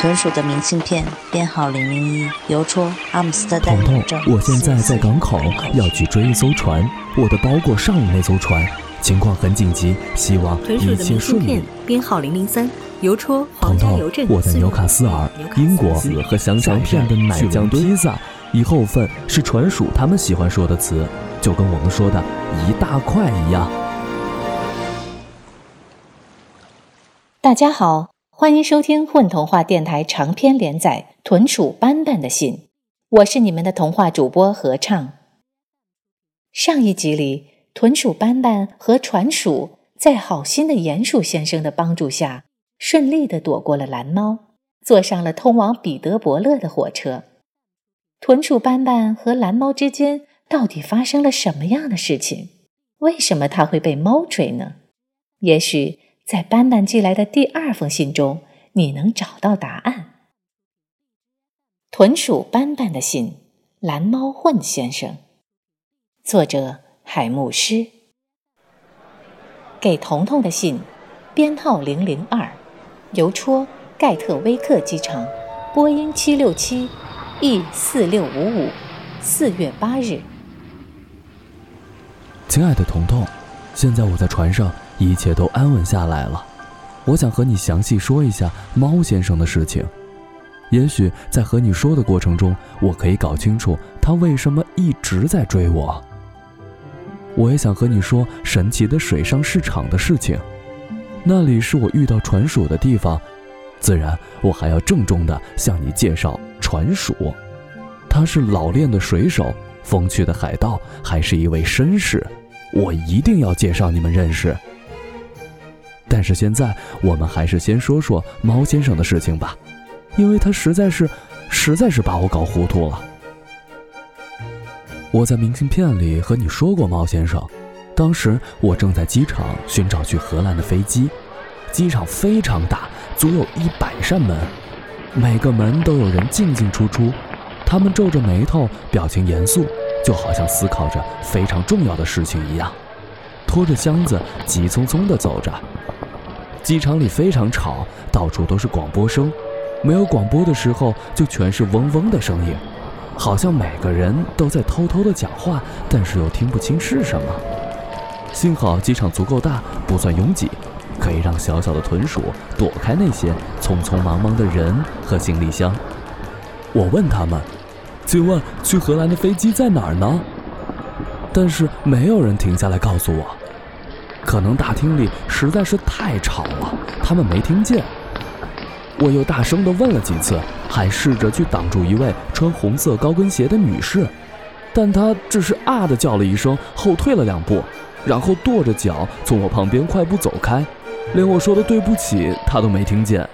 豚鼠的明信片编号零零一，邮戳阿姆斯特丹彤彤，我现在在港口，要去追一艘船，我的包裹上了那艘船，情况很紧急，希望一切顺利。编号零零三，邮戳黄家邮政。我在纽卡斯尔，英国和香肠片的奶酱披萨，以后份是船属他们喜欢说的词，就跟我们说的一大块一样。大家好。欢迎收听混童话电台长篇连载《豚鼠斑斑的信》，我是你们的童话主播合唱。上一集里，豚鼠斑斑和船鼠在好心的鼹鼠先生的帮助下，顺利的躲过了蓝猫，坐上了通往彼得伯勒的火车。豚鼠斑斑和蓝猫之间到底发生了什么样的事情？为什么它会被猫追呢？也许。在斑斑寄来的第二封信中，你能找到答案。豚鼠斑斑的信，蓝猫混先生，作者海牧师。给彤彤的信，编号零零二，邮戳盖特威克机场，波音七六七，E 四六五五，四月八日。亲爱的彤彤，现在我在船上。一切都安稳下来了，我想和你详细说一下猫先生的事情。也许在和你说的过程中，我可以搞清楚他为什么一直在追我。我也想和你说神奇的水上市场的事情，那里是我遇到船鼠的地方。自然，我还要郑重地向你介绍船鼠，他是老练的水手，风趣的海盗，还是一位绅士。我一定要介绍你们认识。但是现在，我们还是先说说猫先生的事情吧，因为他实在是，实在是把我搞糊涂了。我在明信片里和你说过，猫先生，当时我正在机场寻找去荷兰的飞机，机场非常大，足有一百扇门，每个门都有人进进出出，他们皱着眉头，表情严肃，就好像思考着非常重要的事情一样，拖着箱子急匆匆地走着。机场里非常吵，到处都是广播声。没有广播的时候，就全是嗡嗡的声音，好像每个人都在偷偷的讲话，但是又听不清是什么。幸好机场足够大，不算拥挤，可以让小小的豚鼠躲开那些匆匆忙忙的人和行李箱。我问他们：“请问去荷兰的飞机在哪儿呢？”但是没有人停下来告诉我。可能大厅里实在是太吵了，他们没听见。我又大声地问了几次，还试着去挡住一位穿红色高跟鞋的女士，但她只是啊的叫了一声，后退了两步，然后跺着脚从我旁边快步走开，连我说的对不起她都没听见。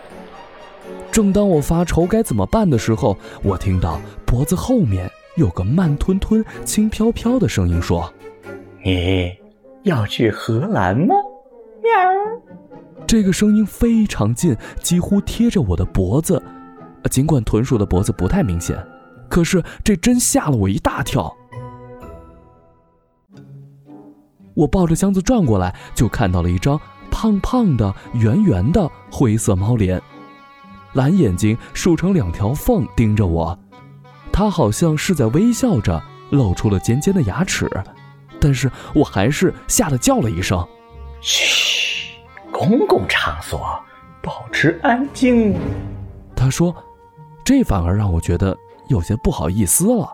正当我发愁该怎么办的时候，我听到脖子后面有个慢吞吞、轻飘飘的声音说：“你。”要去荷兰吗？喵！这个声音非常近，几乎贴着我的脖子。尽管豚鼠的脖子不太明显，可是这真吓了我一大跳。我抱着箱子转过来，就看到了一张胖胖的、圆圆的灰色猫脸，蓝眼睛竖成两条缝盯着我，它好像是在微笑着，露出了尖尖的牙齿。但是我还是吓得叫了一声：“嘘，公共场所，保持安静。”他说：“这反而让我觉得有些不好意思了。”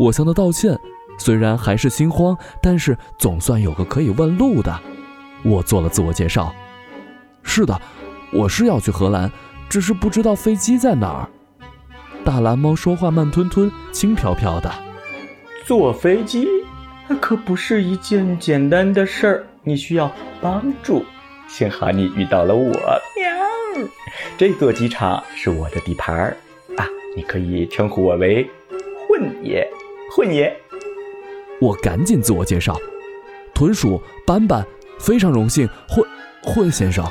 我向他道歉，虽然还是心慌，但是总算有个可以问路的。我做了自我介绍：“是的，我是要去荷兰，只是不知道飞机在哪儿。”大蓝猫说话慢吞吞、轻飘飘的：“坐飞机。”那可不是一件简单的事儿，你需要帮助。幸好你遇到了我，喵！这座机场是我的地盘儿啊，你可以称呼我为混爷。混爷，我赶紧自我介绍：豚鼠斑斑，非常荣幸，混混先生。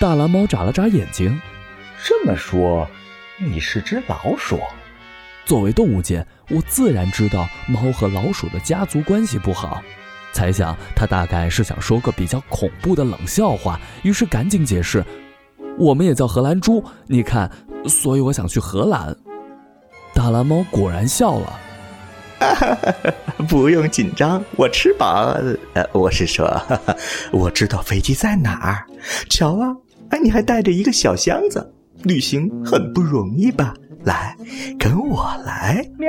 大蓝猫眨了眨眼睛，这么说，你是只老鼠？作为动物界，我自然知道猫和老鼠的家族关系不好，猜想他大概是想说个比较恐怖的冷笑话，于是赶紧解释：“我们也叫荷兰猪。你看，所以我想去荷兰。大蓝猫果然笑了。哈哈不用紧张，我吃饱。呃，我是说，哈 哈我知道飞机在哪儿。瞧啊，哎，你还带着一个小箱子，旅行很不容易吧？来，跟我来。喵。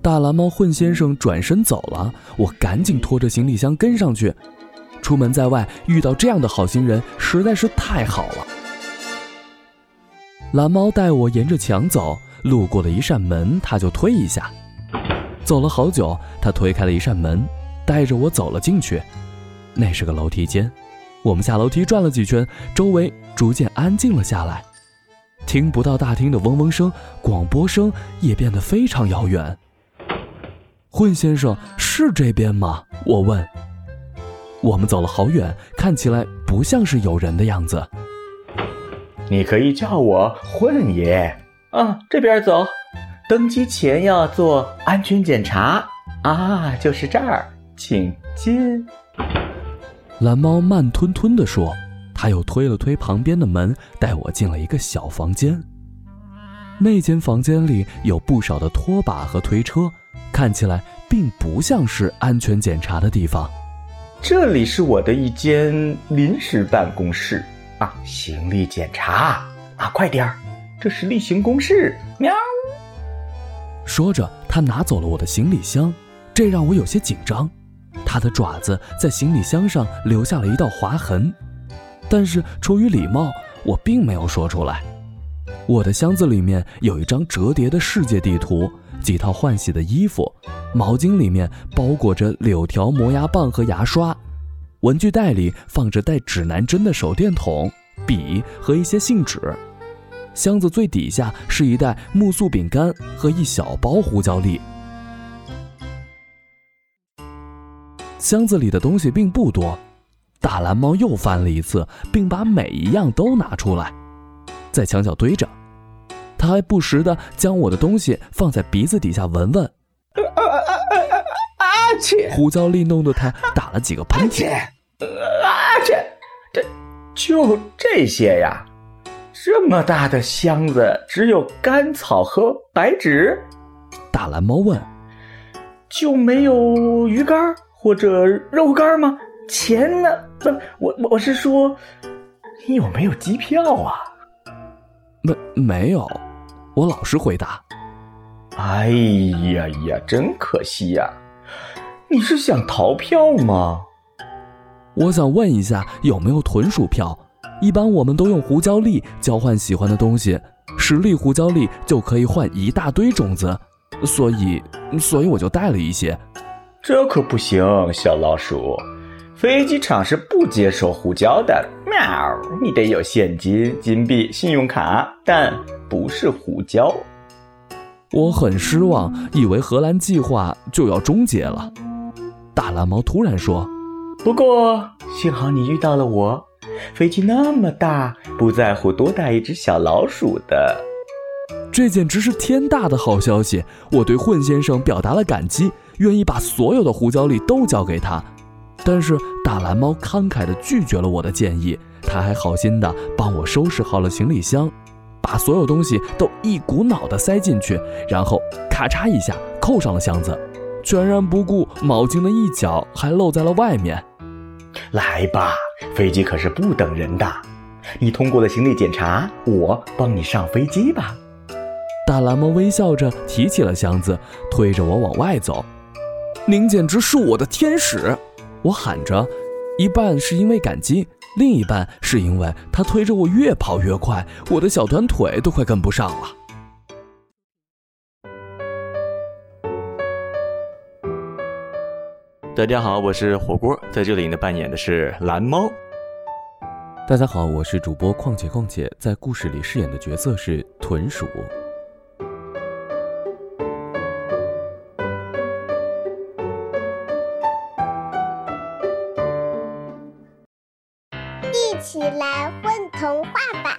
大蓝猫混先生转身走了，我赶紧拖着行李箱跟上去。出门在外遇到这样的好心人实在是太好了。蓝猫带我沿着墙走，路过了一扇门，他就推一下。走了好久，他推开了一扇门，带着我走了进去。那是个楼梯间，我们下楼梯转了几圈，周围逐渐安静了下来，听不到大厅的嗡嗡声，广播声也变得非常遥远。混先生是这边吗？我问。我们走了好远，看起来不像是有人的样子。你可以叫我混爷啊，这边走。登机前要做安全检查啊，就是这儿，请进。蓝猫慢吞吞地说，他又推了推旁边的门，带我进了一个小房间。那间房间里有不少的拖把和推车，看起来并不像是安全检查的地方。这里是我的一间临时办公室啊，行李检查啊，快点儿，这是例行公事。喵。说着，他拿走了我的行李箱，这让我有些紧张。他的爪子在行李箱上留下了一道划痕，但是出于礼貌，我并没有说出来。我的箱子里面有一张折叠的世界地图，几套换洗的衣服，毛巾里面包裹着柳条磨牙棒和牙刷，文具袋里放着带指南针的手电筒、笔和一些信纸。箱子最底下是一袋木素饼干和一小包胡椒粒。箱子里的东西并不多，大蓝猫又翻了一次，并把每一样都拿出来，在墙角堆着。它还不时的将我的东西放在鼻子底下闻闻。啊啊啊啊！切！胡椒粒弄得他打了几个喷嚏。啊切！这就这些呀？这么大的箱子，只有干草和白纸。大蓝猫问：“就没有鱼干或者肉干吗？钱呢？不，我我是说，你有没有机票啊？”“没，没有。”我老实回答。“哎呀呀，真可惜呀！你是想逃票吗？”“我想问一下，有没有豚鼠票？”一般我们都用胡椒粒交换喜欢的东西，十粒胡椒粒就可以换一大堆种子，所以，所以我就带了一些。这可不行，小老鼠，飞机场是不接受胡椒的。喵，你得有现金、金币、信用卡，但不是胡椒。我很失望，以为荷兰计划就要终结了。大蓝猫突然说：“不过幸好你遇到了我。”飞机那么大，不在乎多带一只小老鼠的，这简直是天大的好消息！我对混先生表达了感激，愿意把所有的胡椒粒都交给他。但是大蓝猫慷慨地拒绝了我的建议，他还好心地帮我收拾好了行李箱，把所有东西都一股脑地塞进去，然后咔嚓一下扣上了箱子，全然不顾毛巾的一角还露在了外面。来吧。飞机可是不等人的，你通过了行李检查，我帮你上飞机吧。大蓝猫微笑着提起了箱子，推着我往外走。您简直是我的天使！我喊着，一半是因为感激，另一半是因为他推着我越跑越快，我的小短腿都快跟不上了。大家好，我是火锅，在这里呢扮演的是蓝猫。大家好，我是主播况且况且，在故事里饰演的角色是豚鼠。来混童话吧！